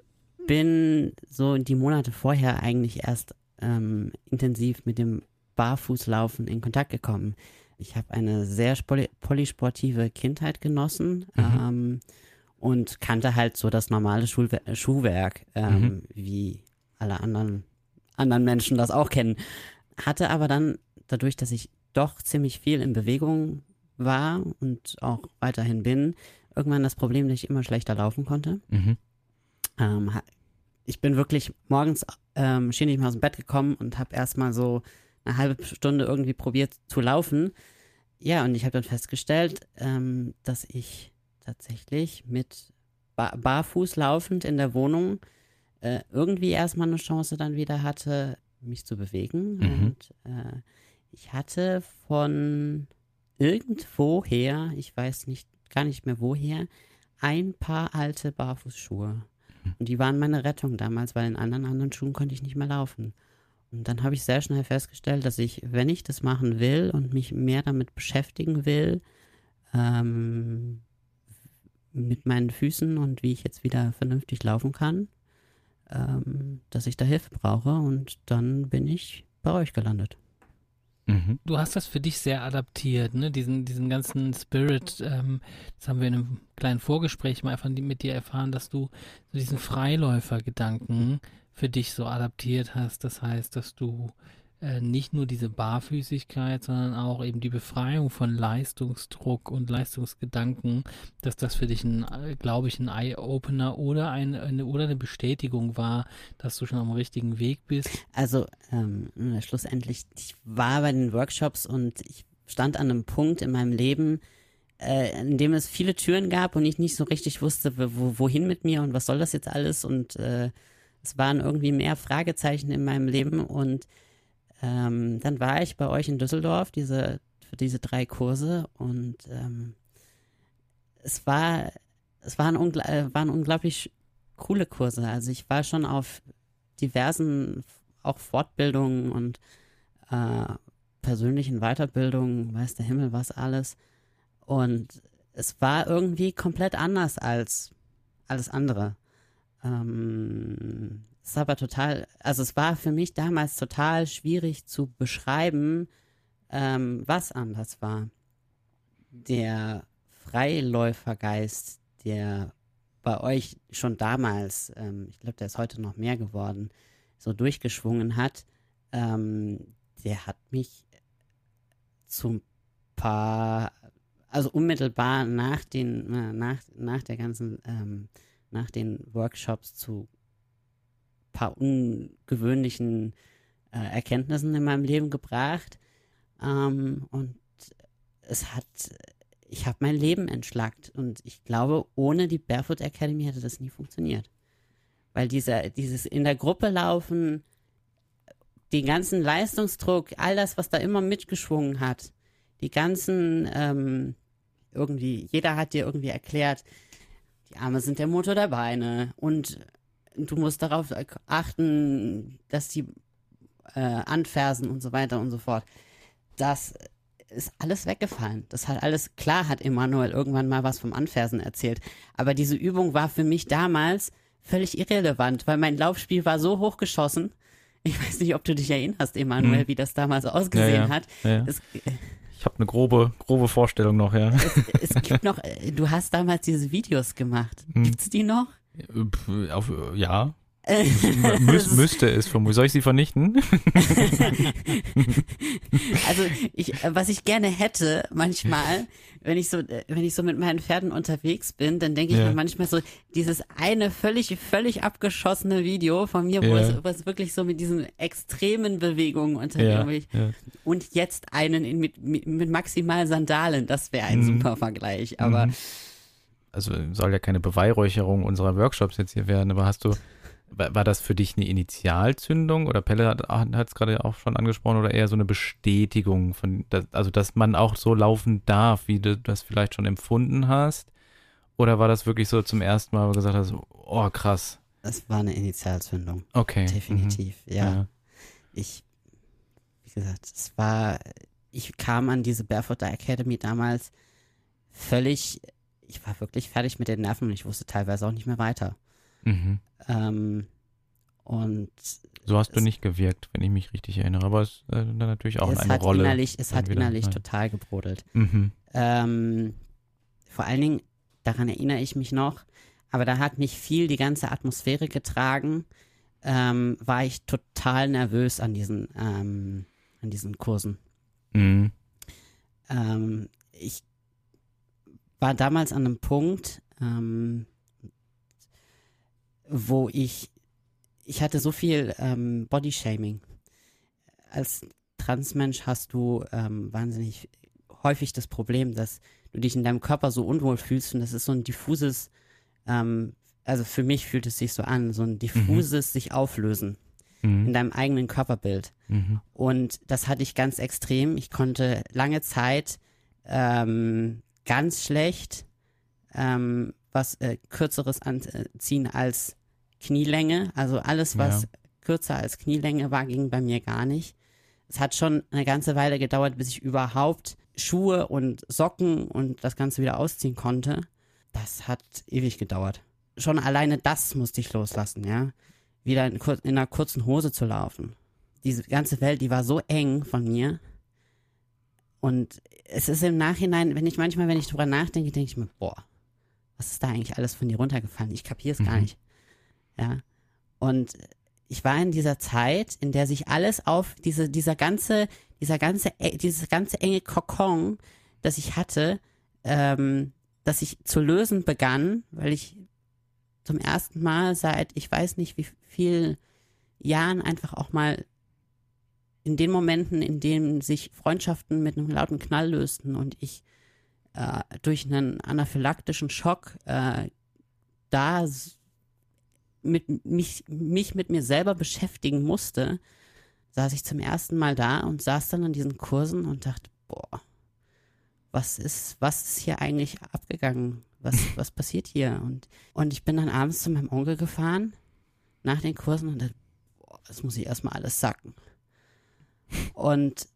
bin so die Monate vorher eigentlich erst ähm, intensiv mit dem Barfußlaufen in Kontakt gekommen. Ich habe eine sehr poly polysportive Kindheit genossen Mhm. ähm, und kannte halt so das normale Schulwe Schuhwerk, ähm, Mhm. wie alle anderen, anderen Menschen das auch kennen. Hatte aber dann, dadurch, dass ich doch ziemlich viel in Bewegung war und auch weiterhin bin, irgendwann das Problem, dass ich immer schlechter laufen konnte. Mhm. Ähm, ich bin wirklich morgens ähm, schien ich mal aus dem Bett gekommen und habe erstmal so eine halbe Stunde irgendwie probiert zu laufen. Ja, und ich habe dann festgestellt, ähm, dass ich tatsächlich mit ba barfuß laufend in der Wohnung äh, irgendwie erstmal eine Chance dann wieder hatte, mich zu bewegen. Mhm. Und äh, ich hatte von irgendwoher, ich weiß nicht, gar nicht mehr woher, ein paar alte Barfußschuhe. Und die waren meine Rettung damals, weil in anderen anderen Schuhen konnte ich nicht mehr laufen. Und dann habe ich sehr schnell festgestellt, dass ich, wenn ich das machen will und mich mehr damit beschäftigen will, ähm, mit meinen Füßen und wie ich jetzt wieder vernünftig laufen kann, ähm, dass ich da Hilfe brauche. Und dann bin ich bei euch gelandet. Mhm. Du hast das für dich sehr adaptiert, ne? Diesen, diesen ganzen Spirit, ähm, das haben wir in einem kleinen Vorgespräch mal einfach mit dir erfahren, dass du so diesen Freiläufergedanken für dich so adaptiert hast. Das heißt, dass du äh, nicht nur diese Barfüßigkeit, sondern auch eben die Befreiung von Leistungsdruck und Leistungsgedanken, dass das für dich ein, äh, glaube ich, ein Eye-Opener oder ein, eine, oder eine Bestätigung war, dass du schon am richtigen Weg bist. Also ähm, äh, schlussendlich, ich war bei den Workshops und ich stand an einem Punkt in meinem Leben, äh, in dem es viele Türen gab und ich nicht so richtig wusste, wo, wohin mit mir und was soll das jetzt alles und äh, es waren irgendwie mehr Fragezeichen in meinem Leben und ähm, dann war ich bei euch in Düsseldorf, diese, für diese drei Kurse und ähm, es war, es waren, ungl äh, waren unglaublich coole Kurse. Also ich war schon auf diversen auch Fortbildungen und äh, persönlichen Weiterbildungen, weiß der Himmel was alles. Und es war irgendwie komplett anders als alles andere. Ähm, es ist aber total, also es war für mich damals total schwierig zu beschreiben, ähm, was anders war. Der Freiläufergeist, der bei euch schon damals, ähm, ich glaube, der ist heute noch mehr geworden, so durchgeschwungen hat, ähm, der hat mich zu ein paar, also unmittelbar nach den, äh, nach, nach der ganzen, ähm, nach den Workshops zu paar ungewöhnlichen äh, Erkenntnissen in meinem Leben gebracht. Ähm, und es hat, ich habe mein Leben entschlackt. Und ich glaube, ohne die Barefoot Academy hätte das nie funktioniert. Weil dieser, dieses in der Gruppe laufen, den ganzen Leistungsdruck, all das, was da immer mitgeschwungen hat, die ganzen, ähm, irgendwie, jeder hat dir irgendwie erklärt, die Arme sind der Motor der Beine und du musst darauf achten, dass die äh, anfersen und so weiter und so fort. Das ist alles weggefallen. Das hat alles, klar hat Emanuel irgendwann mal was vom Anfersen erzählt, aber diese Übung war für mich damals völlig irrelevant, weil mein Laufspiel war so hochgeschossen. Ich weiß nicht, ob du dich erinnerst, Emanuel, Hm. wie das damals ausgesehen Ja, ja. hat. Ja. Es, Ich habe eine grobe, grobe Vorstellung noch, ja. es gibt noch, äh, du hast damals diese Videos gemacht. Hm. Gibt's die noch? Auf, ja. Äh, Müs, müsste es vermutlich. Soll ich sie vernichten? Also ich, äh, was ich gerne hätte, manchmal, wenn ich so, äh, wenn ich so mit meinen Pferden unterwegs bin, dann denke ich Ja. mir manchmal so, dieses eine völlig, völlig abgeschossene Video von mir, wo, Ja. es, wo es wirklich so mit diesen extremen Bewegungen ja, unterwegs ja. und jetzt einen in, mit, mit, mit maximal Sandalen, das wäre ein Mhm. super Vergleich. Aber Mhm. Also soll ja keine Beweihräucherung unserer Workshops jetzt hier werden, aber hast du war, das für dich eine Initialzündung oder Pelle hat es gerade auch schon angesprochen oder eher so eine Bestätigung von, also dass man auch so laufen darf, wie du das vielleicht schon empfunden hast? Oder war das wirklich so zum ersten Mal, wo du gesagt hast, oh krass? Es war eine Initialzündung. Okay. Definitiv, mhm. ja. ja. Ich, wie gesagt, es war, ich kam an diese Barefooter Academy damals völlig, ich war wirklich fertig mit den Nerven und ich wusste teilweise auch nicht mehr weiter. Mhm. Ähm, und So hast du nicht gewirkt, wenn ich mich richtig erinnere, aber es äh, dann natürlich auch es eine hat Rolle. innerlich, es hat innerlich ja. total gebrodelt. Mhm. Ähm, vor allen Dingen, daran erinnere ich mich noch, aber da hat mich viel die ganze Atmosphäre getragen, ähm, war ich total nervös an diesen, ähm, an diesen Kursen. Mhm. Ähm, ich war damals an einem Punkt, ähm, wo ich, ich hatte so viel ähm, Bodyshaming. Als Transmensch hast du ähm, wahnsinnig häufig das Problem, dass du dich in deinem Körper so unwohl fühlst und das ist so ein diffuses, ähm, also für mich fühlt es sich so an, so ein diffuses sich auflösen in Mhm. deinem eigenen Körperbild. Mhm. Und das hatte ich ganz extrem. Ich konnte lange Zeit ähm, ganz schlecht ähm, was äh, Kürzeres anziehen als Knielänge. Also alles, was Ja. kürzer als Knielänge war, ging bei mir gar nicht. Es hat schon eine ganze Weile gedauert, bis ich überhaupt Schuhe und Socken und das Ganze wieder ausziehen konnte. Das hat ewig gedauert. Schon alleine das musste ich loslassen, ja. Wieder in, in einer kurzen Hose zu laufen diese ganze Welt, die war so eng von mir. Und es ist im Nachhinein, wenn ich manchmal, wenn ich drüber nachdenke, denke ich mir, boah, was ist da eigentlich alles von dir runtergefallen? Ich kapiere es gar Mhm. nicht. Ja. Und ich war in dieser Zeit, in der sich alles auf diese, dieser ganze, dieser ganze, e- dieses ganze enge Kokon, das ich hatte, ähm, das ich zu lösen begann, weil ich zum ersten Mal seit, ich weiß nicht wie viel Jahren einfach auch mal in den Momenten, in denen sich Freundschaften mit einem lauten Knall lösten und ich äh, durch einen anaphylaktischen Schock äh, da mit mich, mich mit mir selber beschäftigen musste, saß ich zum ersten Mal da und saß dann an diesen Kursen und dachte, boah, was ist, was ist hier eigentlich abgegangen? Was, was passiert hier? Und, und ich bin dann abends zu meinem Onkel gefahren, nach den Kursen und dachte, boah, das muss ich erstmal alles sacken. Und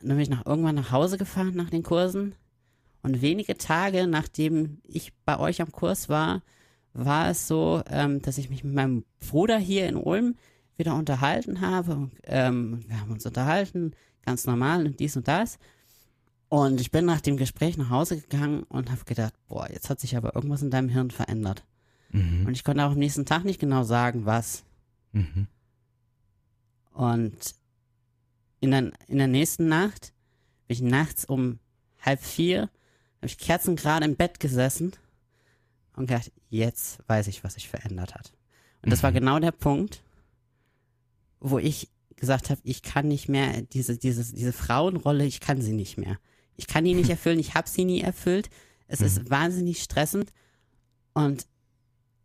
dann bin ich nach, irgendwann nach Hause gefahren nach den Kursen. Und wenige Tage nachdem ich bei euch am Kurs war, war es so, ähm, dass ich mich mit meinem Bruder hier in Ulm wieder unterhalten habe. Und, ähm, wir haben uns unterhalten, ganz normal und dies und das. Und ich bin nach dem Gespräch nach Hause gegangen und habe gedacht, boah, jetzt hat sich aber irgendwas in deinem Hirn verändert. Mhm. Und ich konnte auch am nächsten Tag nicht genau sagen, was. Mhm. Und in der, in der nächsten Nacht bin ich nachts um halb vier, habe ich kerzengerade im Bett gesessen und gedacht, jetzt weiß ich, was sich verändert hat. Und das war Mhm. genau der Punkt, wo ich gesagt habe, ich kann nicht mehr, diese, diese, diese Frauenrolle, ich kann sie nicht mehr. Ich kann die nicht erfüllen, ich habe sie nie erfüllt. Es ist wahnsinnig stressend. Und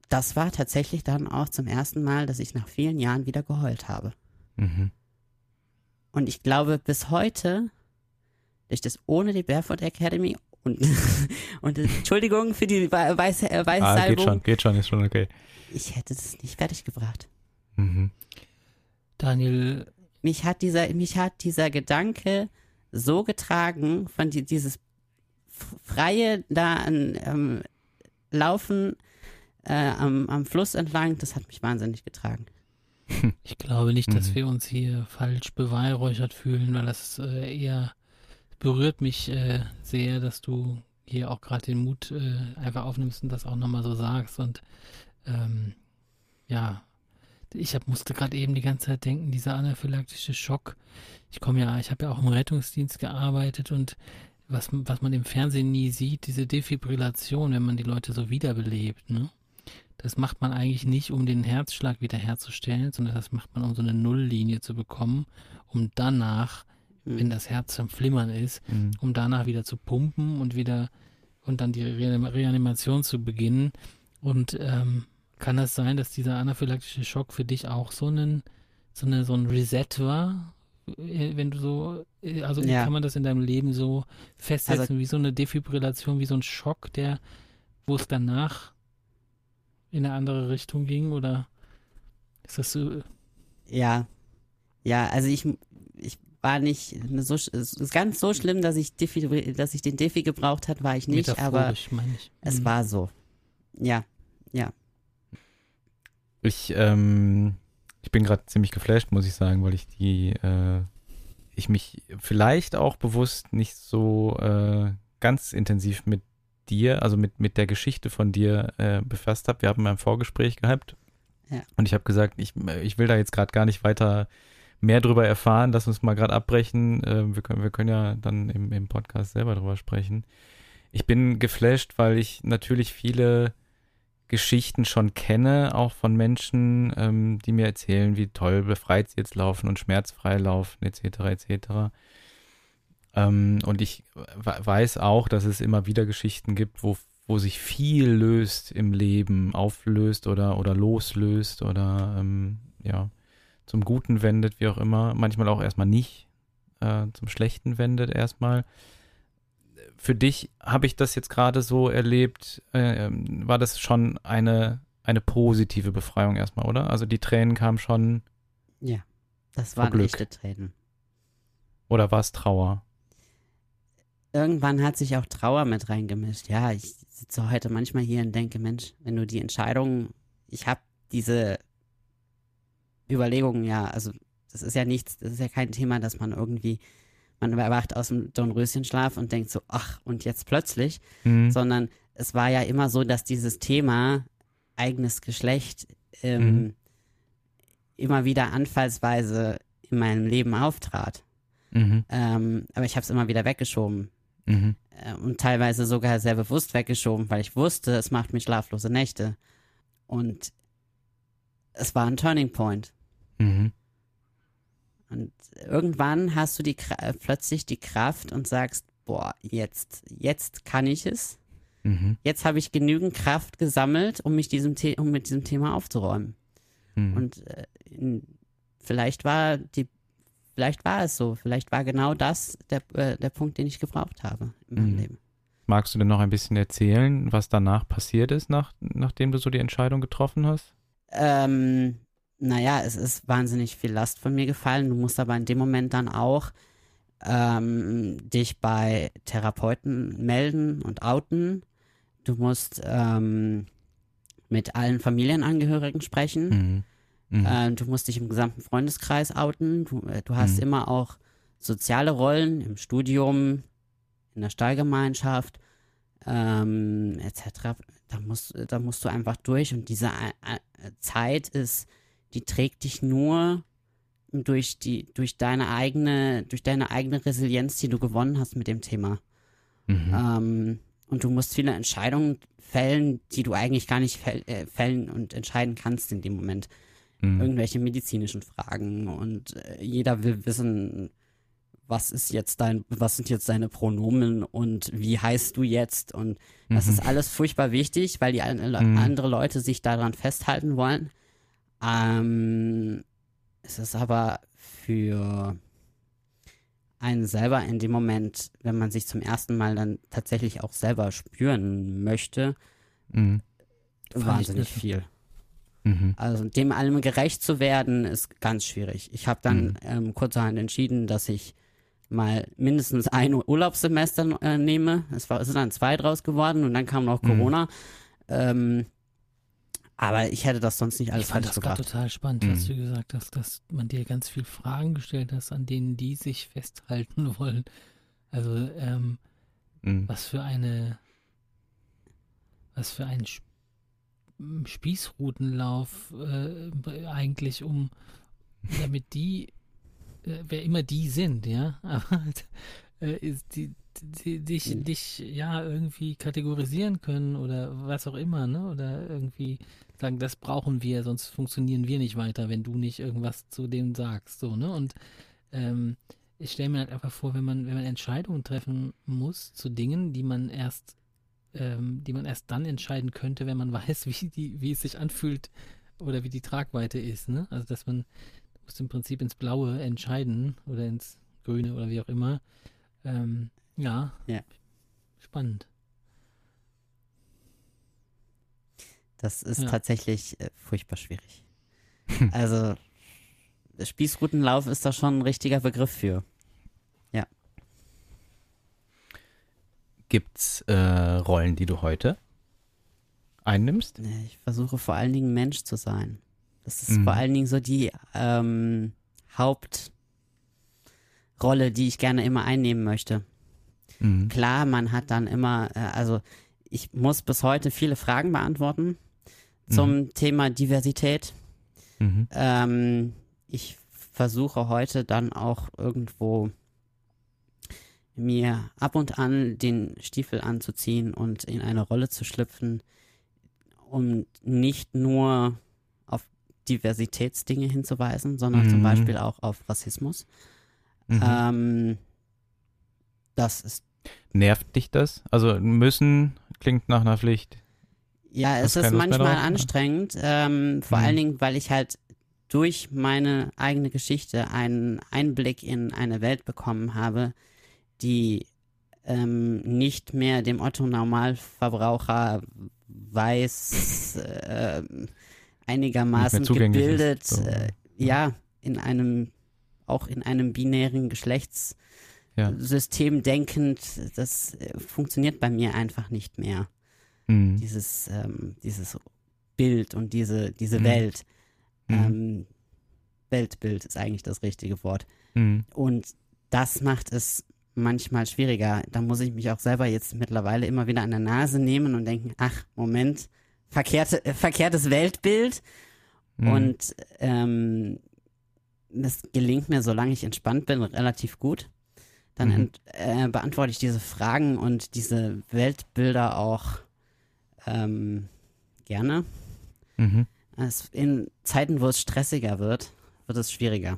das war tatsächlich dann auch zum ersten Mal, dass ich nach vielen Jahren wieder geheult habe. Mhm. Und ich glaube, bis heute, durch das ohne die Barefoot Academy und, und Entschuldigung für die Wei- Weiß, äh, Ah, geht schon, geht schon, ist schon okay. ich hätte es nicht fertig gebracht. Mhm. Daniel, Mich hat dieser, mich hat dieser Gedanke so getragen von die, dieses freie da an, ähm, Laufen äh, am, am Fluss entlang, das hat mich wahnsinnig getragen. ich glaube nicht, dass Mhm. wir uns hier falsch beweihräuchert fühlen, weil das äh, eher berührt mich äh, sehr, dass du hier auch gerade den Mut äh, einfach aufnimmst und das auch nochmal so sagst. Und ähm, ja, ich hab, musste gerade eben die ganze Zeit denken, dieser anaphylaktische Schock. Ich komme ja, ich habe ja auch im Rettungsdienst gearbeitet und was, was man im Fernsehen nie sieht, diese Defibrillation, wenn man die Leute so wiederbelebt, ne? Das macht man eigentlich nicht, um den Herzschlag wiederherzustellen, sondern das macht man, um so eine Nulllinie zu bekommen, um danach, Hm. wenn das Herz am Flimmern ist, Mhm. um danach wieder zu pumpen und wieder und dann die Reanim- Reanimation zu beginnen. Und ähm, kann das sein, dass dieser anaphylaktische Schock für dich auch so, einen, so, eine, so ein Reset war? Äh, wenn du so, äh, also ja. kann man das in deinem Leben so festsetzen, also, wie so eine Defibrillation, wie so ein Schock, der, wo es danach in eine andere Richtung ging? Oder ist das so? Ja. Ja, also ich, ich war nicht so, es ist ganz so schlimm, dass ich, Defi, dass ich den Defi gebraucht hat, war ich nicht, aber ich. es mhm. war so. Ja, ja. Ich, ähm, ich bin gerade ziemlich geflasht, muss ich sagen, weil ich die, äh, ich mich vielleicht auch bewusst nicht so äh, ganz intensiv mit dir, also mit, mit der Geschichte von dir äh, befasst habe. Wir haben ein Vorgespräch gehabt ja. und ich habe gesagt, ich, ich will da jetzt gerade gar nicht weiter mehr drüber erfahren. Lass uns mal gerade abbrechen. Äh, wir, können, wir können ja dann im, im Podcast selber drüber sprechen. Ich bin geflasht, weil ich natürlich viele Geschichten schon kenne, auch von Menschen, ähm, die mir erzählen, wie toll befreit sie jetzt laufen und schmerzfrei laufen, etc., etc. Ähm, und ich weiß auch, dass es immer wieder Geschichten gibt, wo, wo sich viel löst im Leben, auflöst oder, oder loslöst oder ähm, ja, zum Guten wendet, wie auch immer. Manchmal auch erstmal nicht, äh, zum Schlechten wendet erstmal für dich habe ich das jetzt gerade so erlebt, äh, war das schon eine, eine positive Befreiung erstmal, oder? Also die Tränen kamen schon. Ja, das waren echte Tränen. Oder war es Trauer? Irgendwann hat sich auch Trauer mit reingemischt. Ja, ich sitze heute manchmal hier und denke, Mensch, wenn du die Entscheidung, ich habe diese Überlegungen ja, also das ist ja nichts, das ist ja kein Thema, dass man irgendwie man erwacht aus dem Dornröschenschlaf und denkt so, ach, und jetzt plötzlich, mhm. sondern es war ja immer so, dass dieses Thema eigenes Geschlecht ähm, mhm. immer wieder anfallsweise in meinem Leben auftrat. Mhm. Ähm, aber ich habe es immer wieder weggeschoben. Mhm. Äh, und teilweise sogar sehr bewusst weggeschoben, weil ich wusste, es macht mir schlaflose Nächte. Und es war ein Turning Point. Mhm. Und irgendwann hast du die äh, plötzlich die Kraft und sagst, boah, jetzt, jetzt kann ich es. Mhm. Jetzt habe ich genügend Kraft gesammelt, um mich diesem The um mit diesem Thema aufzuräumen. Mhm. Und äh, in, vielleicht war die, vielleicht war es so, vielleicht war genau das der, äh, der Punkt, den ich gebraucht habe in meinem mhm. Leben. Magst du denn noch ein bisschen erzählen, was danach passiert ist, nach, nachdem du so die Entscheidung getroffen hast? Ähm, naja, es ist wahnsinnig viel Last von mir gefallen. Du musst aber in dem Moment dann auch ähm, dich bei Therapeuten melden und outen. Du musst ähm, mit allen Familienangehörigen sprechen. Mhm. Mhm. Äh, du musst dich im gesamten Freundeskreis outen. Du, äh, du hast mhm. immer auch soziale Rollen im Studium, in der Stallgemeinschaft, ähm, etc. Da musst, da musst du einfach durch und diese äh, äh Zeit ist die trägt dich nur durch die, durch deine eigene, durch deine eigene Resilienz, die du gewonnen hast mit dem Thema. Mhm. Ähm, und du musst viele Entscheidungen fällen, die du eigentlich gar nicht fällen und entscheiden kannst in dem Moment. Mhm. Irgendwelche medizinischen Fragen und äh, jeder will wissen, was ist jetzt dein, was sind jetzt deine Pronomen und wie heißt du jetzt? Und das mhm. ist alles furchtbar wichtig, weil die mhm. andere Leute sich daran festhalten wollen. Ähm, es ist aber für einen selber in dem Moment, wenn man sich zum ersten Mal dann tatsächlich auch selber spüren möchte, mhm. wahnsinnig viel. Mhm. Also dem allem gerecht zu werden, ist ganz schwierig. Ich habe dann mhm. ähm, kurzerhand entschieden, dass ich mal mindestens ein Urlaubssemester äh, nehme. Es, war, es sind dann zwei draus geworden und dann kam noch mhm. Corona. Ähm, aber ich hätte das sonst nicht alles Ich fand das total spannend, mhm. was du gesagt hast, dass man dir ganz viele Fragen gestellt hast, an denen die sich festhalten wollen. Also, ähm, mhm. was für eine, was für ein Spießrutenlauf äh, eigentlich um, damit die, äh, wer immer die sind, ja, aber äh, ist die, die, dich, mhm. dich ja irgendwie kategorisieren können oder was auch immer, ne? Oder irgendwie sagen, das brauchen wir, sonst funktionieren wir nicht weiter, wenn du nicht irgendwas zu dem sagst, so, ne? Und ähm, ich stelle mir halt einfach vor, wenn man, wenn man Entscheidungen treffen muss zu Dingen, die man erst ähm, die man erst dann entscheiden könnte, wenn man weiß, wie, die, wie es sich anfühlt oder wie die Tragweite ist. Ne? Also dass man du musst im Prinzip ins Blaue entscheiden oder ins Grüne oder wie auch immer. Ähm, ja. Ja. Spannend. Das ist Ja. tatsächlich äh, furchtbar schwierig. also, Spießrutenlauf ist da schon ein richtiger Begriff für. Gibt's äh, Rollen, die du heute einnimmst? Ich versuche vor allen Dingen Mensch zu sein. Das ist Mhm. vor allen Dingen so die ähm, Hauptrolle, die ich gerne immer einnehmen möchte. Mhm. Klar, man hat dann immer, äh, also ich muss bis heute viele Fragen beantworten zum Thema Diversität. Mhm. Ähm, ich versuche heute dann auch irgendwo mir ab und an den Stiefel anzuziehen und in eine Rolle zu schlüpfen, um nicht nur auf Diversitätsdinge hinzuweisen, sondern zum Mhm. Beispiel auch auf Rassismus. Mhm. Ähm, das ist, Nervt dich das? Also müssen klingt nach einer Pflicht. ja, es ist manchmal anstrengend, ähm, vor Mhm. allen Dingen, weil ich halt durch meine eigene Geschichte einen Einblick in eine Welt bekommen habe, die ähm, nicht mehr dem Otto Normalverbraucher weiß, äh, einigermaßen gebildet, so. äh, ja, in einem, auch in einem binären Geschlechtssystem Ja. denkend, das äh, funktioniert bei mir einfach nicht mehr Mhm. dieses, ähm, dieses Bild und diese, diese Mhm. Welt. Mhm. Ähm, Weltbild ist eigentlich das richtige Wort. Mhm. Und das macht es manchmal schwieriger. Da muss ich mich auch selber jetzt mittlerweile immer wieder an der Nase nehmen und denken, ach, Moment, verkehrte, äh, verkehrtes Weltbild. Mhm. Und ähm, das gelingt mir, solange ich entspannt bin, relativ gut. Dann Mhm. ent, äh, beantworte ich diese Fragen und diese Weltbilder auch ähm, gerne. Mhm. In Zeiten, wo es stressiger wird, wird es schwieriger.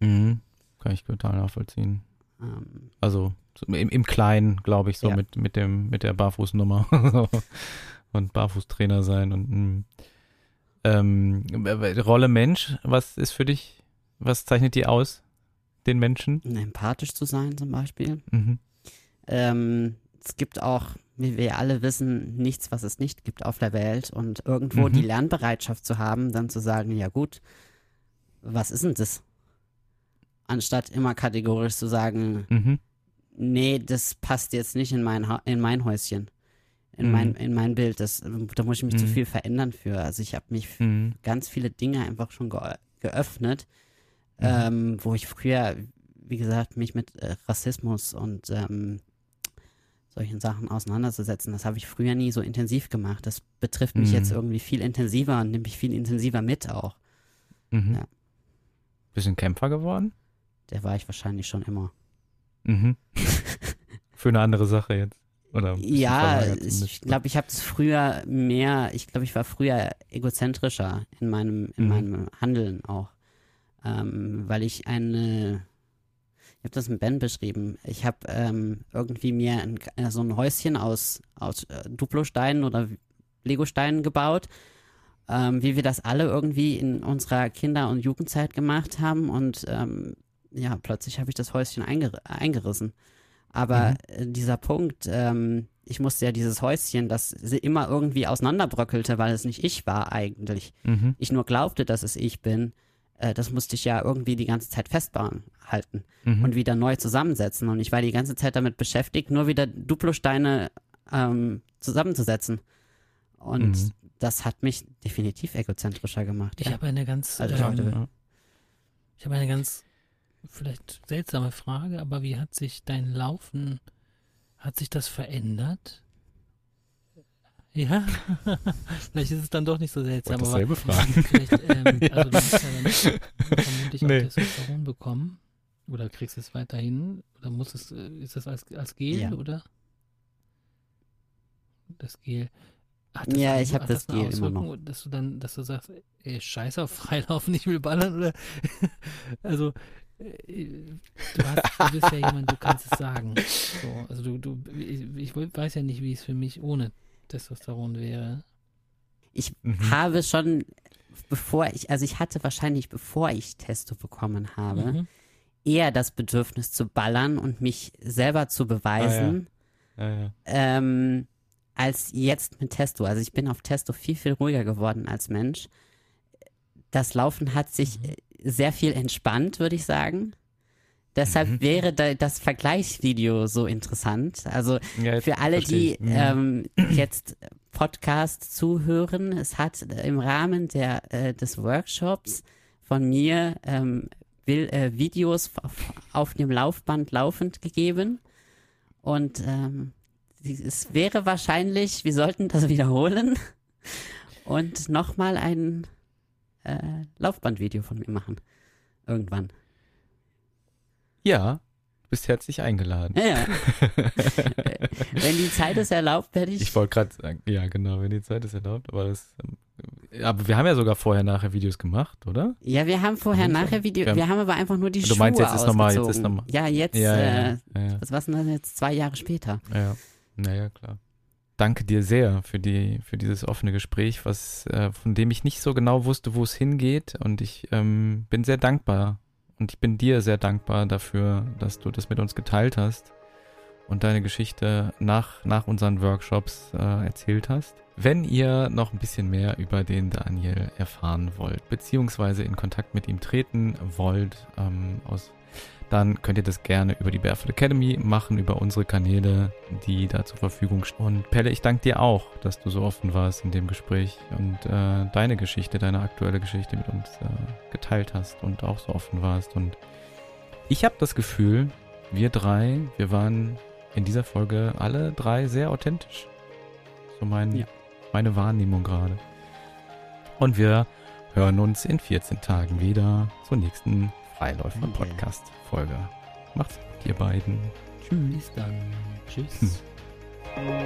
Mhm. Kann ich total nachvollziehen. Ähm, Also so im, im Kleinen, glaube ich, so Ja. mit, mit dem, mit der Barfußnummer und Barfußtrainer sein und mh. ähm, äh, Rolle Mensch, was ist für dich, was zeichnet die aus, den Menschen? empathisch zu sein zum Beispiel. Mhm. Ähm, es gibt auch, wie wir alle wissen, nichts, was es nicht gibt auf der Welt. Und irgendwo Mhm. die Lernbereitschaft zu haben, dann zu sagen, ja gut, was ist denn das? Anstatt immer kategorisch zu sagen, Mhm. nee, das passt jetzt nicht in mein, ha in mein Häuschen, in, Mhm. mein, in mein Bild. Das, da muss ich mich zu Mhm. viel verändern für. Also ich habe mich Mhm. ganz viele Dinge einfach schon ge geöffnet, Mhm. ähm, wo ich früher, wie gesagt, mich mit äh, Rassismus und ähm, solchen Sachen auseinanderzusetzen, das habe ich früher nie so intensiv gemacht. Das betrifft mich Mhm. jetzt irgendwie viel intensiver und nimmt mich viel intensiver mit auch. Mhm. Ja. Bisschen Kämpfer geworden? Der war ich wahrscheinlich schon immer. Mhm. Für eine andere Sache jetzt. Oder Ja, ich glaube, ich habe es früher mehr, ich glaube, ich war früher egozentrischer in meinem, in Mhm. meinem Handeln auch. Ähm, weil ich eine, ich habe das mit Ben beschrieben, ich habe ähm, irgendwie mir ein, äh, so ein Häuschen aus, aus äh, Duplosteinen oder Legosteinen gebaut, ähm, wie wir das alle irgendwie in unserer Kinder- und Jugendzeit gemacht haben und ähm, ja, plötzlich habe ich das Häuschen einger eingerissen. Aber Mhm. äh, dieser Punkt, ähm, ich musste ja dieses Häuschen, das sie immer irgendwie auseinanderbröckelte, weil es nicht ich war eigentlich. Mhm. Ich nur glaubte, dass es ich bin. Äh, das musste ich ja irgendwie die ganze Zeit festhalten Mhm. und wieder neu zusammensetzen. Und ich war die ganze Zeit damit beschäftigt, nur wieder Duplosteine ähm, zusammenzusetzen. Und Mhm. das hat mich definitiv egozentrischer gemacht. Ich ja. habe eine ganz, Also, ähm, ich habe eine ganz vielleicht seltsame Frage, aber wie hat sich dein Laufen, hat sich das verändert? Ja, vielleicht ist es dann doch nicht so seltsam, Wollte aber dasselbe fragen. vielleicht, ähm, also du hast ja dann vermutlich Nee. auch Testosteron bekommen oder kriegst du es weiterhin oder muss es, äh, ist das als, als Gel Ja. oder? Das Gel. Hat Ja, eine- ich hab hat das eine Gel immer noch. Dass du dann, dass du sagst, ey, scheiß auf Freilaufen, ich will ballern oder also du, hast, du bist ja jemand, du kannst es sagen. So, also du, du, ich, ich weiß ja nicht, wie es für mich ohne Testosteron wäre. Ich mhm. habe schon, bevor ich, also ich hatte wahrscheinlich, bevor ich Testo bekommen habe, mhm. eher das Bedürfnis zu ballern und mich selber zu beweisen, ah, ja. Ja, ja. Ähm, als jetzt mit Testo. Also ich bin auf Testo viel, viel ruhiger geworden als Mensch. Das Laufen hat sich mhm. Sehr viel entspannt, würde ich sagen. Deshalb mhm. wäre da das Vergleichsvideo so interessant. Also ja, für alle, die mhm. ähm, jetzt Podcast zuhören, es hat im Rahmen der, äh, des Workshops von mir ähm, will, äh, Videos auf, auf, dem Laufband laufend gegeben. Und ähm, es wäre wahrscheinlich, wir sollten das wiederholen und nochmal ein äh, Laufbandvideo von mir machen. Irgendwann. Ja, du bist herzlich eingeladen. Ja, ja. wenn die Zeit es erlaubt, werde ich. Ich wollte gerade sagen, ja, genau, wenn die Zeit es erlaubt, aber das. Ähm, aber wir haben ja sogar vorher nachher Videos gemacht, oder? Ja, wir haben vorher nachher Videos, wir, haben aber einfach nur die du Schuhe meinst, jetzt ist nochmal, jetzt ist nochmal. Ja, jetzt, ja, ja, äh, ja, was war denn jetzt zwei Jahre später? Ja, naja, klar. Danke dir sehr für die, für dieses offene Gespräch, was, äh, von dem ich nicht so genau wusste, wo es hingeht. Und ich ähm, bin sehr dankbar und ich bin dir sehr dankbar dafür, dass du das mit uns geteilt hast und deine Geschichte nach, nach unseren Workshops äh, erzählt hast. Wenn ihr noch ein bisschen mehr über den Daniel erfahren wollt, beziehungsweise in Kontakt mit ihm treten wollt, ähm, aus dann könnt ihr das gerne über die Barefoot Academy machen, über unsere Kanäle, die da zur Verfügung stehen. Und Pelle, ich danke dir auch, dass du so offen warst in dem Gespräch und äh, deine Geschichte, deine aktuelle Geschichte mit uns äh, geteilt hast und auch so offen warst. Und ich habe das Gefühl, wir drei, wir waren in dieser Folge alle drei sehr authentisch. So mein, ja. meine Wahrnehmung gerade. Und wir hören uns in 14 Tagen wieder zur nächsten Freiläufer okay. Podcast Folge. Macht's gut, ihr beiden. Tschüss. Bis dann. Tschüss. Hm.